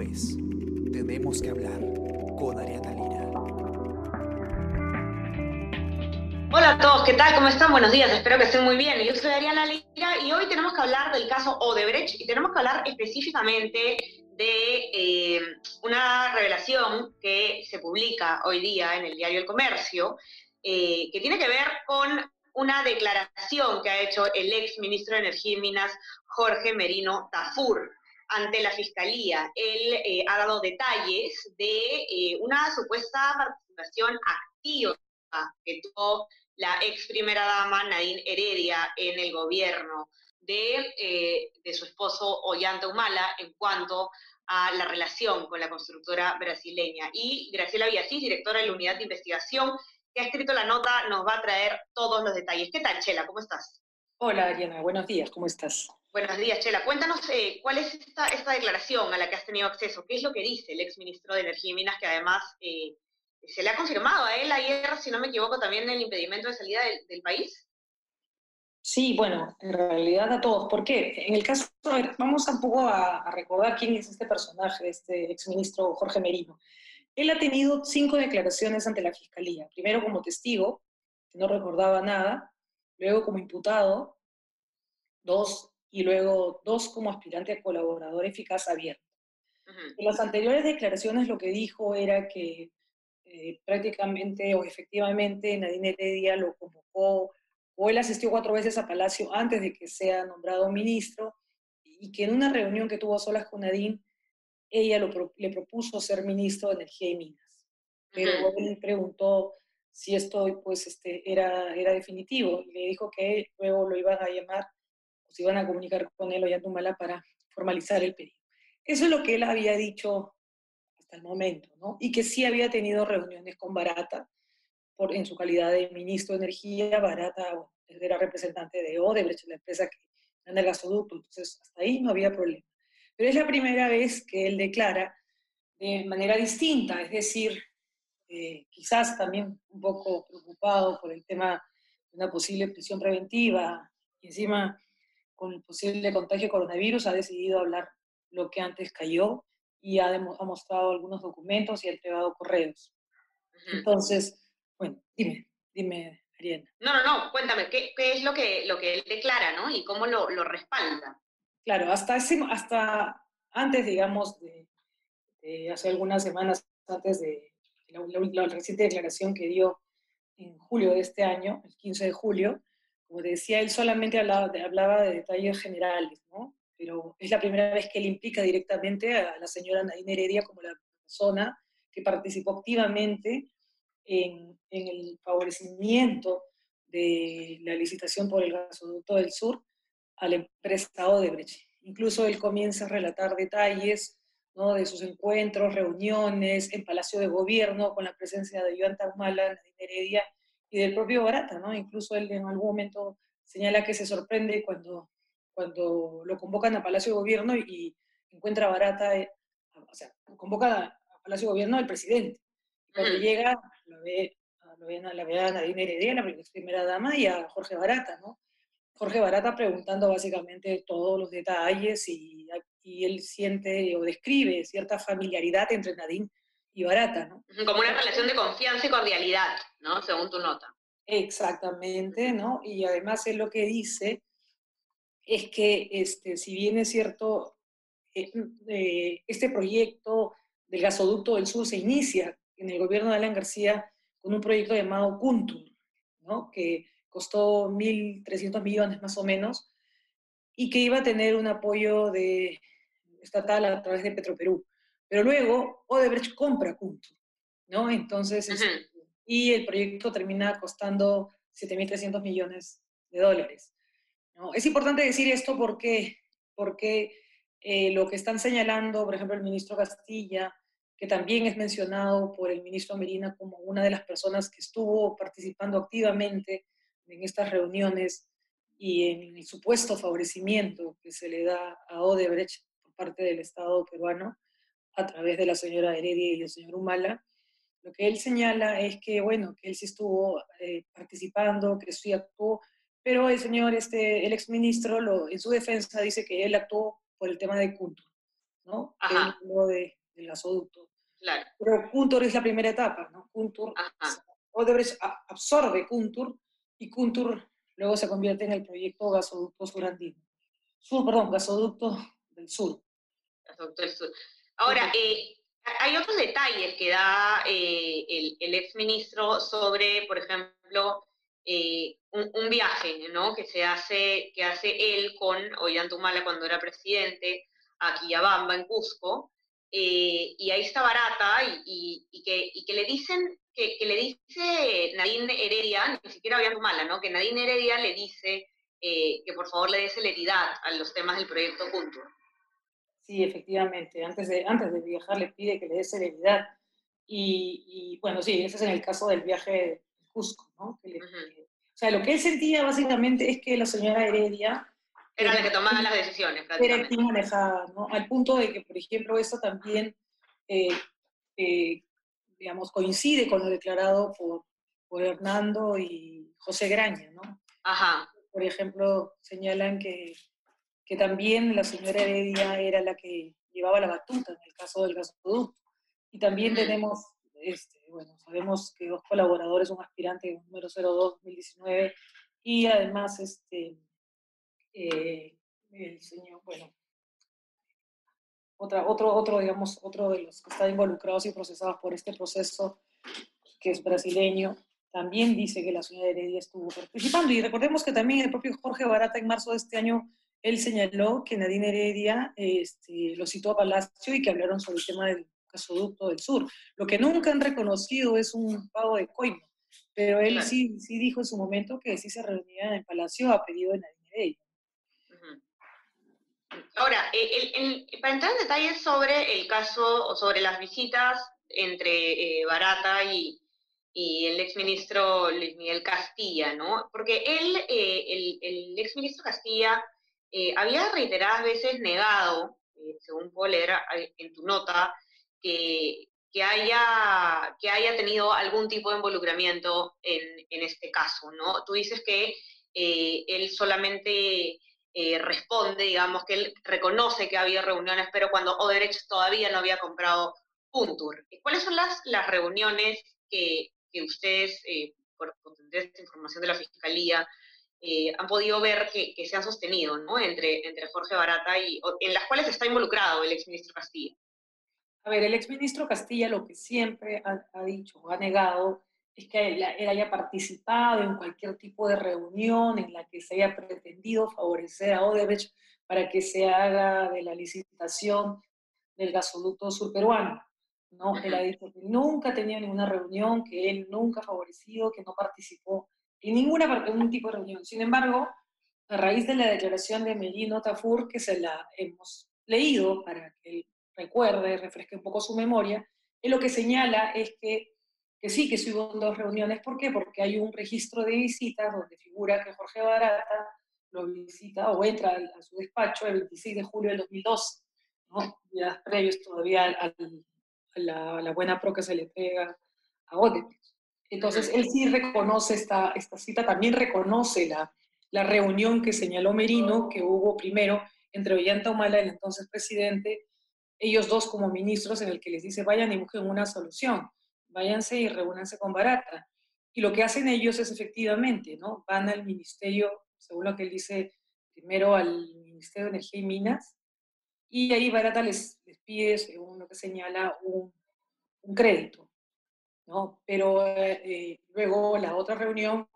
Es Tenemos que hablar con Ariana Lira. Hola a todos, ¿qué tal? ¿Cómo están? Buenos días, espero que estén muy bien. Yo soy Ariana Lira y hoy tenemos que hablar del caso Odebrecht y tenemos que hablar específicamente de eh, una revelación que se publica hoy día en el diario El Comercio, eh, que tiene que ver con una declaración que ha hecho el ex ministro de Energía y Minas, Jorge Merino Tafur ante la Fiscalía. Él eh, ha dado detalles de eh, una supuesta participación activa que tuvo la ex primera dama Nadine Heredia en el gobierno de, eh, de su esposo Ollanta Humala en cuanto a la relación con la constructora brasileña. Y Graciela Villasís, directora de la Unidad de Investigación, que ha escrito la nota, nos va a traer todos los detalles. ¿Qué tal, Chela? ¿Cómo estás? Hola, Ariana. Buenos días. ¿Cómo estás? Buenos días, Chela. Cuéntanos eh, cuál es esta, declaración a la que has tenido acceso. ¿Qué es lo que dice el exministro de Energía y Minas, que además eh, se le ha confirmado a él ayer, si no me equivoco, también el impedimento de salida del, país? Sí, bueno, en realidad a todos. ¿Por qué? En el caso, a vamos un poco a, a recordar quién es este personaje, este exministro Jorge Merino. Él ha tenido cinco declaraciones ante la Fiscalía. Primero como testigo, que no recordaba nada. Luego como imputado, dos y luego dos como aspirante a colaborador eficaz abierto. Uh -huh. En las anteriores declaraciones lo que dijo era que eh, prácticamente o efectivamente Nadine Heredia lo convocó o él asistió cuatro veces a Palacio antes de que sea nombrado ministro y que en una reunión que tuvo solas con Nadine, ella lo, le propuso ser ministro de Energía y Minas. Pero uh -huh. él preguntó si esto pues, este, era, era definitivo y le dijo que luego lo iban a llamar se iban a comunicar con él o Tumala para formalizar el pedido. Eso es lo que él había dicho hasta el momento, ¿no? Y que sí había tenido reuniones con Barata por, en su calidad de ministro de Energía. Barata bueno, era representante de Odebrecht, la empresa que anda el gasoducto, entonces hasta ahí no había problema. Pero es la primera vez que él declara de manera distinta, es decir, eh, quizás también un poco preocupado por el tema de una posible prisión preventiva, y encima con el posible contagio de coronavirus, ha decidido hablar lo que antes cayó y ha, ha mostrado algunos documentos y ha entregado correos. Uh -huh. Entonces, bueno, dime, dime, Ariana. No, no, no, cuéntame, ¿qué, qué es lo que, lo que él declara, ¿no? Y cómo lo, lo respalda. Claro, hasta, ese, hasta antes, digamos, de, de, hace algunas semanas, antes de la, la, la reciente declaración que dio en julio de este año, el 15 de julio, como decía, él solamente hablaba de, hablaba de detalles generales, ¿no? Pero es la primera vez que él implica directamente a la señora Nadine Heredia como la persona que participó activamente en, en el favorecimiento de la licitación por el gasoducto del sur a la empresa Odebrecht. Incluso él comienza a relatar detalles ¿no? de sus encuentros, reuniones en Palacio de Gobierno con la presencia de Joan Taumala, Nadine Heredia y del propio Barata, ¿no? Incluso él en algún momento señala que se sorprende cuando, cuando lo convocan a Palacio de Gobierno y encuentra a Barata, eh, o sea, convoca a Palacio de Gobierno al presidente. Cuando llega, lo ve, lo ve, la ve a Nadine Heredia, la primera dama, y a Jorge Barata, ¿no? Jorge Barata preguntando básicamente todos los detalles y, y él siente o describe cierta familiaridad entre Nadine y barata, ¿no? Como una relación de confianza y cordialidad, ¿no? Según tu nota. Exactamente, ¿no? Y además él lo que dice es que, este, si bien es cierto, eh, eh, este proyecto del gasoducto del sur se inicia en el gobierno de Alan García con un proyecto llamado Kuntur, ¿no? Que costó 1.300 millones más o menos y que iba a tener un apoyo de, estatal a través de Petroperú. Pero luego Odebrecht compra Kuntur, ¿no? Entonces, uh -huh. y el proyecto termina costando 7.300 millones de dólares. ¿no? Es importante decir esto porque, porque eh, lo que están señalando, por ejemplo, el ministro Castilla, que también es mencionado por el ministro Merina como una de las personas que estuvo participando activamente en estas reuniones y en el supuesto favorecimiento que se le da a Odebrecht por parte del Estado peruano, a través de la señora Heredia y el señor Humala, lo que él señala es que, bueno, que él sí estuvo eh, participando, que sí actuó, pero el señor, este, el exministro, lo, en su defensa dice que él actuó por el tema de Kuntur. ¿no? Ajá. de, del gasoducto. Claro. Pero Kuntur es la primera etapa, ¿no? Kuntur, Ajá. Odebrecht absorbe Kuntur y Kuntur luego se convierte en el proyecto gasoducto surandino. Sur, perdón, gasoducto del sur. Gasoducto del Sur. Ahora, eh, hay otros detalles que da eh, el, el exministro sobre, por ejemplo, eh, un, un viaje, ¿no? Que se hace, que hace él con Ollantumala cuando era presidente a Quillabamba, en Cusco, eh, y ahí está Barata, y, y- y que, y que le dicen, que, que le dice Nadine Heredia, ni siquiera Ollantumala, ¿no? Que Nadine Heredia le dice eh, que por favor le dé celeridad a los temas del proyecto Kuntur. Sí, efectivamente, antes de, antes de viajar le pide que le dé serenidad. Y, y, bueno, sí, ese es en el caso del viaje de Cusco, ¿no? Que le- Ujú. que- o sea, lo que él sentía básicamente es que la señora Heredia Era la que tomaba las decisiones, era quien manejaba, ¿no? Al punto de que, por ejemplo, esto también, eh, eh, digamos, coincide con lo declarado por, por Hernando y José Graña, ¿no? Ajá, Por ejemplo, señalan que, que también la señora Heredia era la que llevaba la batuta en el caso del gasoducto. Y también Ujú. tenemos, este, bueno, sabemos que dos colaboradores, un aspirante número 02-2019 y además este, eh, el señor, bueno, otra, otro, otro, digamos, otro de los que están involucrados y procesados por este proceso, que es brasileño, también dice que la señora Heredia estuvo participando. Y recordemos que también el propio Jorge Barata en marzo de este año, él señaló que Nadine Heredia este, lo citó a Palacio y que hablaron sobre el tema del gasoducto del sur. Lo que nunca han reconocido es un pago de coima, pero él Claro. sí, sí dijo en su momento que sí se reunían en el Palacio a pedido de Nadine Heredia. Ahora, eh, el- el- para entrar en detalles sobre el caso o sobre las visitas entre eh, Barata y, y el exministro Luis Miguel Castilla, ¿no? Porque él, eh, el, el exministro Castilla, eh, había reiteradas veces negado, eh, según puedo leer a- en tu nota, que, que, haya, que haya tenido algún tipo de involucramiento en, en este caso, ¿no? Tú dices que eh, él solamente eh, responde, digamos, que él reconoce que había reuniones, pero cuando Odebrecht todavía no había comprado Puntur. ¿Cuáles son las, las reuniones que, que ustedes, eh, por, por esta información de la Fiscalía, eh, han podido ver que, que se han sostenido ¿no? entre, entre Jorge Barata y en las cuales está involucrado el exministro Castillo? A ver, el exministro Castilla lo que siempre ha, ha dicho o ha negado es que él, él haya participado en cualquier tipo de reunión en la que se haya pretendido favorecer a Odebrecht para que se haga de la licitación del gasoducto surperuano. ¿no? Él ha dicho que nunca ha tenido ninguna reunión, que él nunca ha favorecido, que no participó en ninguna parte, ningún tipo de reunión. Sin embargo, a raíz de la declaración de Merino Tafur, que se la hemos leído para que él recuerde, refresque un poco su memoria, él lo que señala es que, que sí, que sí hubo dos reuniones. ¿Por qué? Porque hay un registro de visitas donde figura que Jorge Barata lo visita o entra a, su despacho el 26 de julio del 2012, ¿no? ya previos todavía al, al, a, la, a la buena pro que se le pega a Odebrecht. Entonces, él sí reconoce esta, esta cita, también reconoce la, la reunión que señaló Merino, que hubo primero entre Ollanta Humala, el entonces presidente, ellos dos como ministros, en el que les dice, vayan y busquen una solución, váyanse y reúnanse con Barata. Y lo que hacen ellos es efectivamente, ¿no? Van al ministerio, según lo que él dice, primero al Ministerio de Energía y Minas, y ahí Barata les, les pide, según lo que señala, un, un crédito, ¿no? Pero eh, luego la otra reunión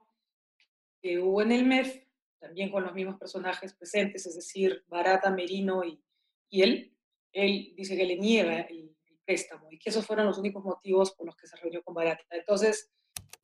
que hubo en el MEF, también con los mismos personajes presentes, es decir, Barata, Merino y, y él, él dice que le niega el, el, préstamo y que esos fueron los únicos motivos por los que se reunió con Barata. Entonces...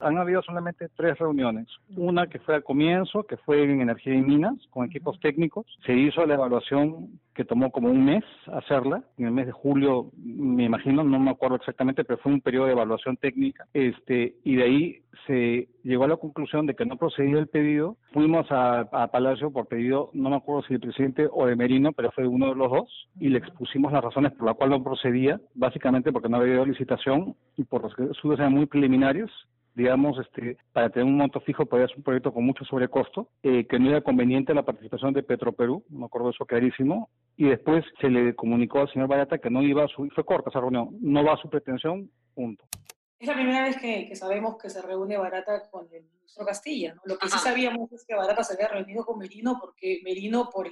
Han habido solamente tres reuniones. Una que fue al comienzo, que fue en Energía y Minas, con equipos técnicos. Se hizo la evaluación que tomó como un mes hacerla, en el mes de julio, me imagino, no me acuerdo exactamente, pero fue un periodo de evaluación técnica. Este, y de ahí se llegó a la conclusión de que no procedía el pedido. Fuimos a, a Palacio por pedido, no me acuerdo si el presidente o de Merino, pero fue uno de los dos, y le expusimos las razones por las cuales no procedía, básicamente porque no había habido licitación y por los estudios eran muy preliminarios digamos, este, para tener un monto fijo podía ser un proyecto con mucho sobrecosto, eh, que no era conveniente la participación de Petroperú, me acuerdo eso clarísimo, y después se le comunicó al señor Barata que no iba a su, fue corta esa reunión, no va a su pretensión, punto. Es la primera vez que, sabemos que se reúne Barata con el ministro Castilla, ¿no? Lo que sí sabíamos es que Barata se había reunido con Merino porque Merino, por,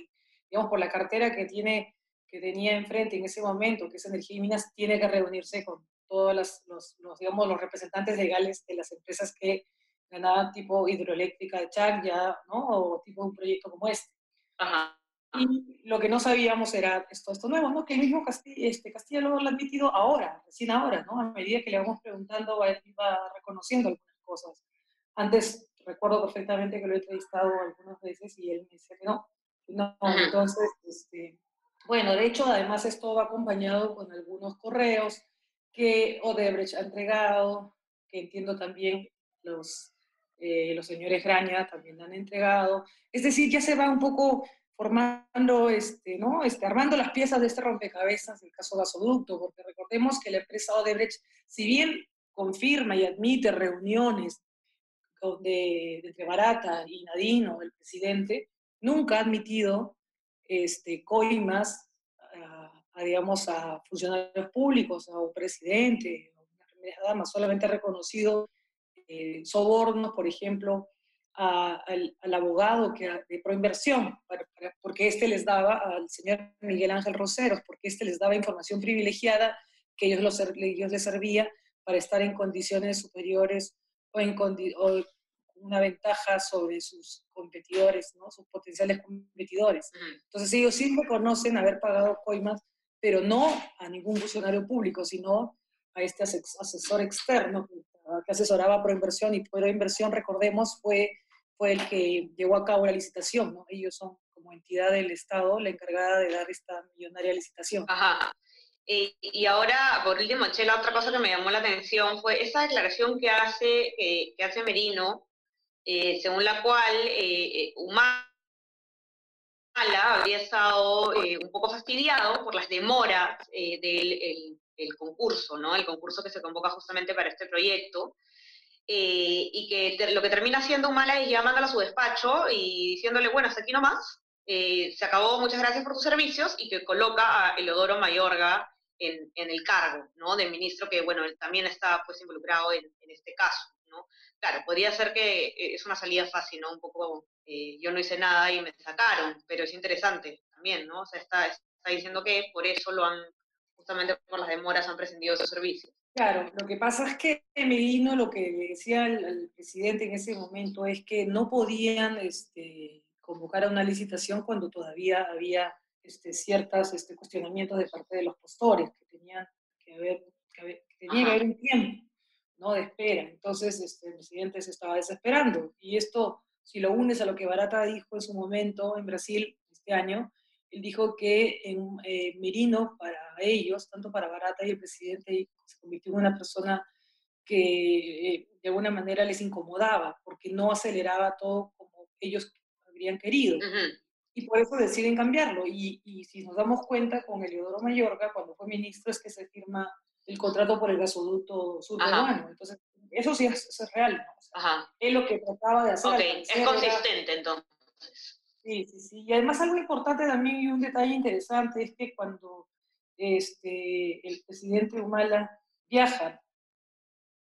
digamos, por la cartera que tiene que tenía enfrente en ese momento, que es Energía y Minas, tiene que reunirse con todos los, digamos, los representantes legales de las empresas que ganaban tipo hidroeléctrica de Chac ya, ¿no? O tipo un proyecto como este. Ajá. Y lo que no sabíamos era esto, esto nuevo, ¿no? Que el mismo Castilla, este, Castilla lo, ha admitido ahora, recién ahora, ¿no? A medida que le vamos preguntando, va, va reconociendo algunas cosas. Antes recuerdo perfectamente que lo he entrevistado algunas veces y él me decía que no. No, entonces, este, bueno, de hecho, además esto va acompañado con algunos correos que Odebrecht ha entregado, que entiendo también los, eh, los señores Graña también han entregado. Es decir, ya se va un poco formando, este, ¿no? Este, armando las piezas de este rompecabezas del caso gasoducto, porque recordemos que la empresa Odebrecht, si bien confirma y admite reuniones de, entre Barata y Nadino, el presidente, nunca ha admitido este, coimas a, digamos, a funcionarios públicos, a un presidente, a una primera dama, solamente ha reconocido eh, sobornos, por ejemplo, al, abogado que, de proinversión, porque este les daba, al señor Miguel Ángel Roseros, porque este les daba información privilegiada que ellos, los, ellos les servía para estar en condiciones superiores o, en, o una ventaja sobre sus competidores, ¿no? sus potenciales competidores. Entonces ellos sí reconocen haber pagado coimas, pero no a ningún funcionario público, sino a este asesor externo que asesoraba Proinversión y Proinversión, recordemos, fue, fue el que llevó a cabo la licitación. ¿no? Ellos son como entidad del Estado la encargada de dar esta millonaria licitación. Ajá. Y, ahora, por último, Chela, otra cosa que me llamó la atención fue esa declaración que hace, eh, que hace Merino eh, según la cual eh, eh, Humala habría estado un poco fastidiado por las demoras del concurso, ¿no? El concurso que se convoca justamente para este proyecto. y que lo que termina haciendo Humala es llamándola a su despacho y diciéndole, bueno, hasta aquí nomás, se acabó, muchas gracias por tus servicios, y que coloca a Elodoro Mayorga en, el cargo, ¿no? De ministro que, bueno, también está pues involucrado en, en este caso, ¿no? claro, podría ser que eh, es una salida fácil, ¿no? Un poco, eh, yo no hice nada y me sacaron, pero es interesante también, ¿no? O sea, está, está diciendo que por eso lo han, justamente por las demoras, han prescindido de sus servicios. Claro, lo que pasa es que Medino lo que le decía al, presidente en ese momento es que no podían este, convocar a una licitación cuando todavía había este, ciertos este, cuestionamientos de parte de los postores, que tenían que haber, que, tenía que haber un tiempo ¿no? de espera. Entonces este, el presidente se estaba desesperando. Y esto, si lo unes a lo que Barata dijo en su momento en Brasil este año, él dijo que en eh, Merino, para ellos, tanto para Barata y el presidente, se convirtió en una persona que eh, de alguna manera les incomodaba, porque no aceleraba todo como ellos habrían querido. Y por eso deciden cambiarlo. Y, y, si nos damos cuenta, con Eliodoro Mayorga, cuando fue ministro, es que se firma el contrato por el gasoducto surperuano. Entonces, eso sí es, real. ¿no? es lo que trataba de hacer. es consistente entonces. Sí, sí, sí. Y además algo importante también y un detalle interesante es que cuando este, el presidente Humala viaja,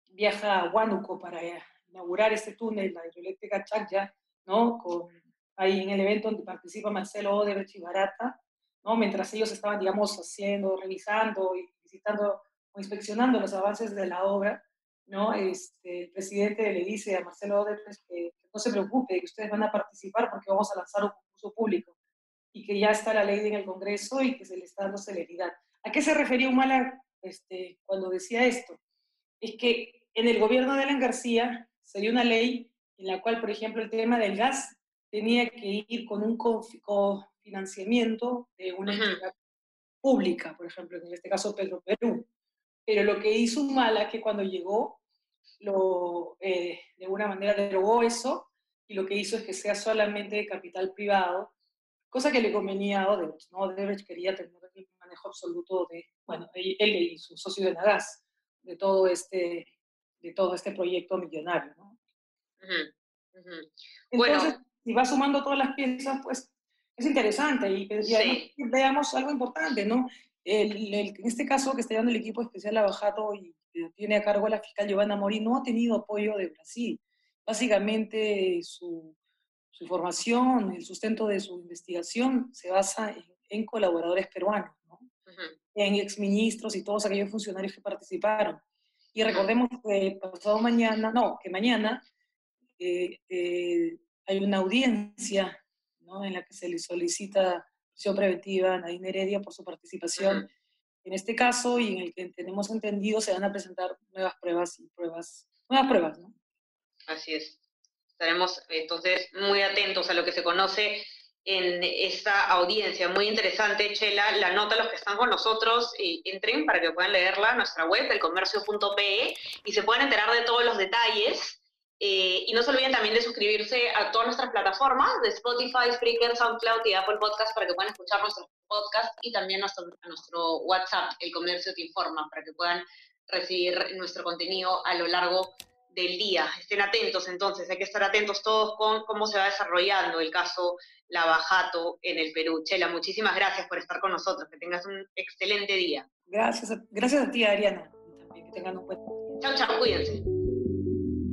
viaja a Huánuco para inaugurar este túnel, la hidroeléctrica Chacya, ¿no? Con, ahí en el evento donde participa Marcelo Odebrecht y Barata, ¿no? Mientras ellos estaban, digamos, haciendo, revisando y visitando inspeccionando los avances de la obra, ¿no? Este, el presidente le dice a Marcelo Odebrecht que, no se preocupe, que ustedes van a participar porque vamos a lanzar un concurso público y que ya está la ley en el Congreso y que se le está dando celeridad. ¿A qué se refería Humala este, cuando decía esto? Es que en el gobierno de Alan García se dio una ley en la cual, por ejemplo, el tema del gas tenía que ir con un financiamiento de una entidad pública, por ejemplo, en este caso Pedro Perú. Pero lo que hizo Humala es que cuando llegó, lo, eh, de alguna manera derogó eso y lo que hizo es que sea solamente de capital privado, cosa que le convenía a Odebrecht. ¿no? Odebrecht quería tener un manejo absoluto de, bueno, él y su socio de Nagas, de todo este, de todo este proyecto millonario. ¿no? Bueno. Entonces, si va sumando todas las piezas, pues es interesante y, veamos algo importante, ¿no? En este caso que está llevando el equipo especial a Bajato y tiene a cargo la fiscal Giovanna Mori, no ha tenido apoyo de Brasil. Básicamente su, su formación, el sustento de su investigación se basa en, colaboradores peruanos, ¿no? en exministros y todos aquellos funcionarios que participaron. Y recordemos que pasado mañana, no, que mañana eh, eh, hay una audiencia ¿no? en la que se le solicita prisión preventiva a Nadine Heredia por su participación en este caso y en el que tenemos entendido se van a presentar nuevas pruebas y pruebas, nuevas pruebas, ¿no? Así es. Estaremos entonces muy atentos a lo que se conoce en esta audiencia. Muy interesante, Chela. La nota, los que están con nosotros, eh, entren para que puedan leerla en nuestra web, elcomercio.pe, y se puedan enterar de todos los detalles. Eh, y no se olviden también de suscribirse a todas nuestras plataformas de Spotify, Spreaker, SoundCloud y Apple Podcast para que puedan escuchar nuestros podcasts y también nuestro, a nuestro WhatsApp, El Comercio Te Informa, para que puedan recibir nuestro contenido a lo largo del día. Estén atentos entonces, hay que estar atentos todos con cómo se va desarrollando el caso Lavajato en el Perú. Chela, muchísimas gracias por estar con nosotros, que tengas un excelente día. Gracias, gracias a ti, Ariana. También que tengan un buen día. Chao, chao, cuídense.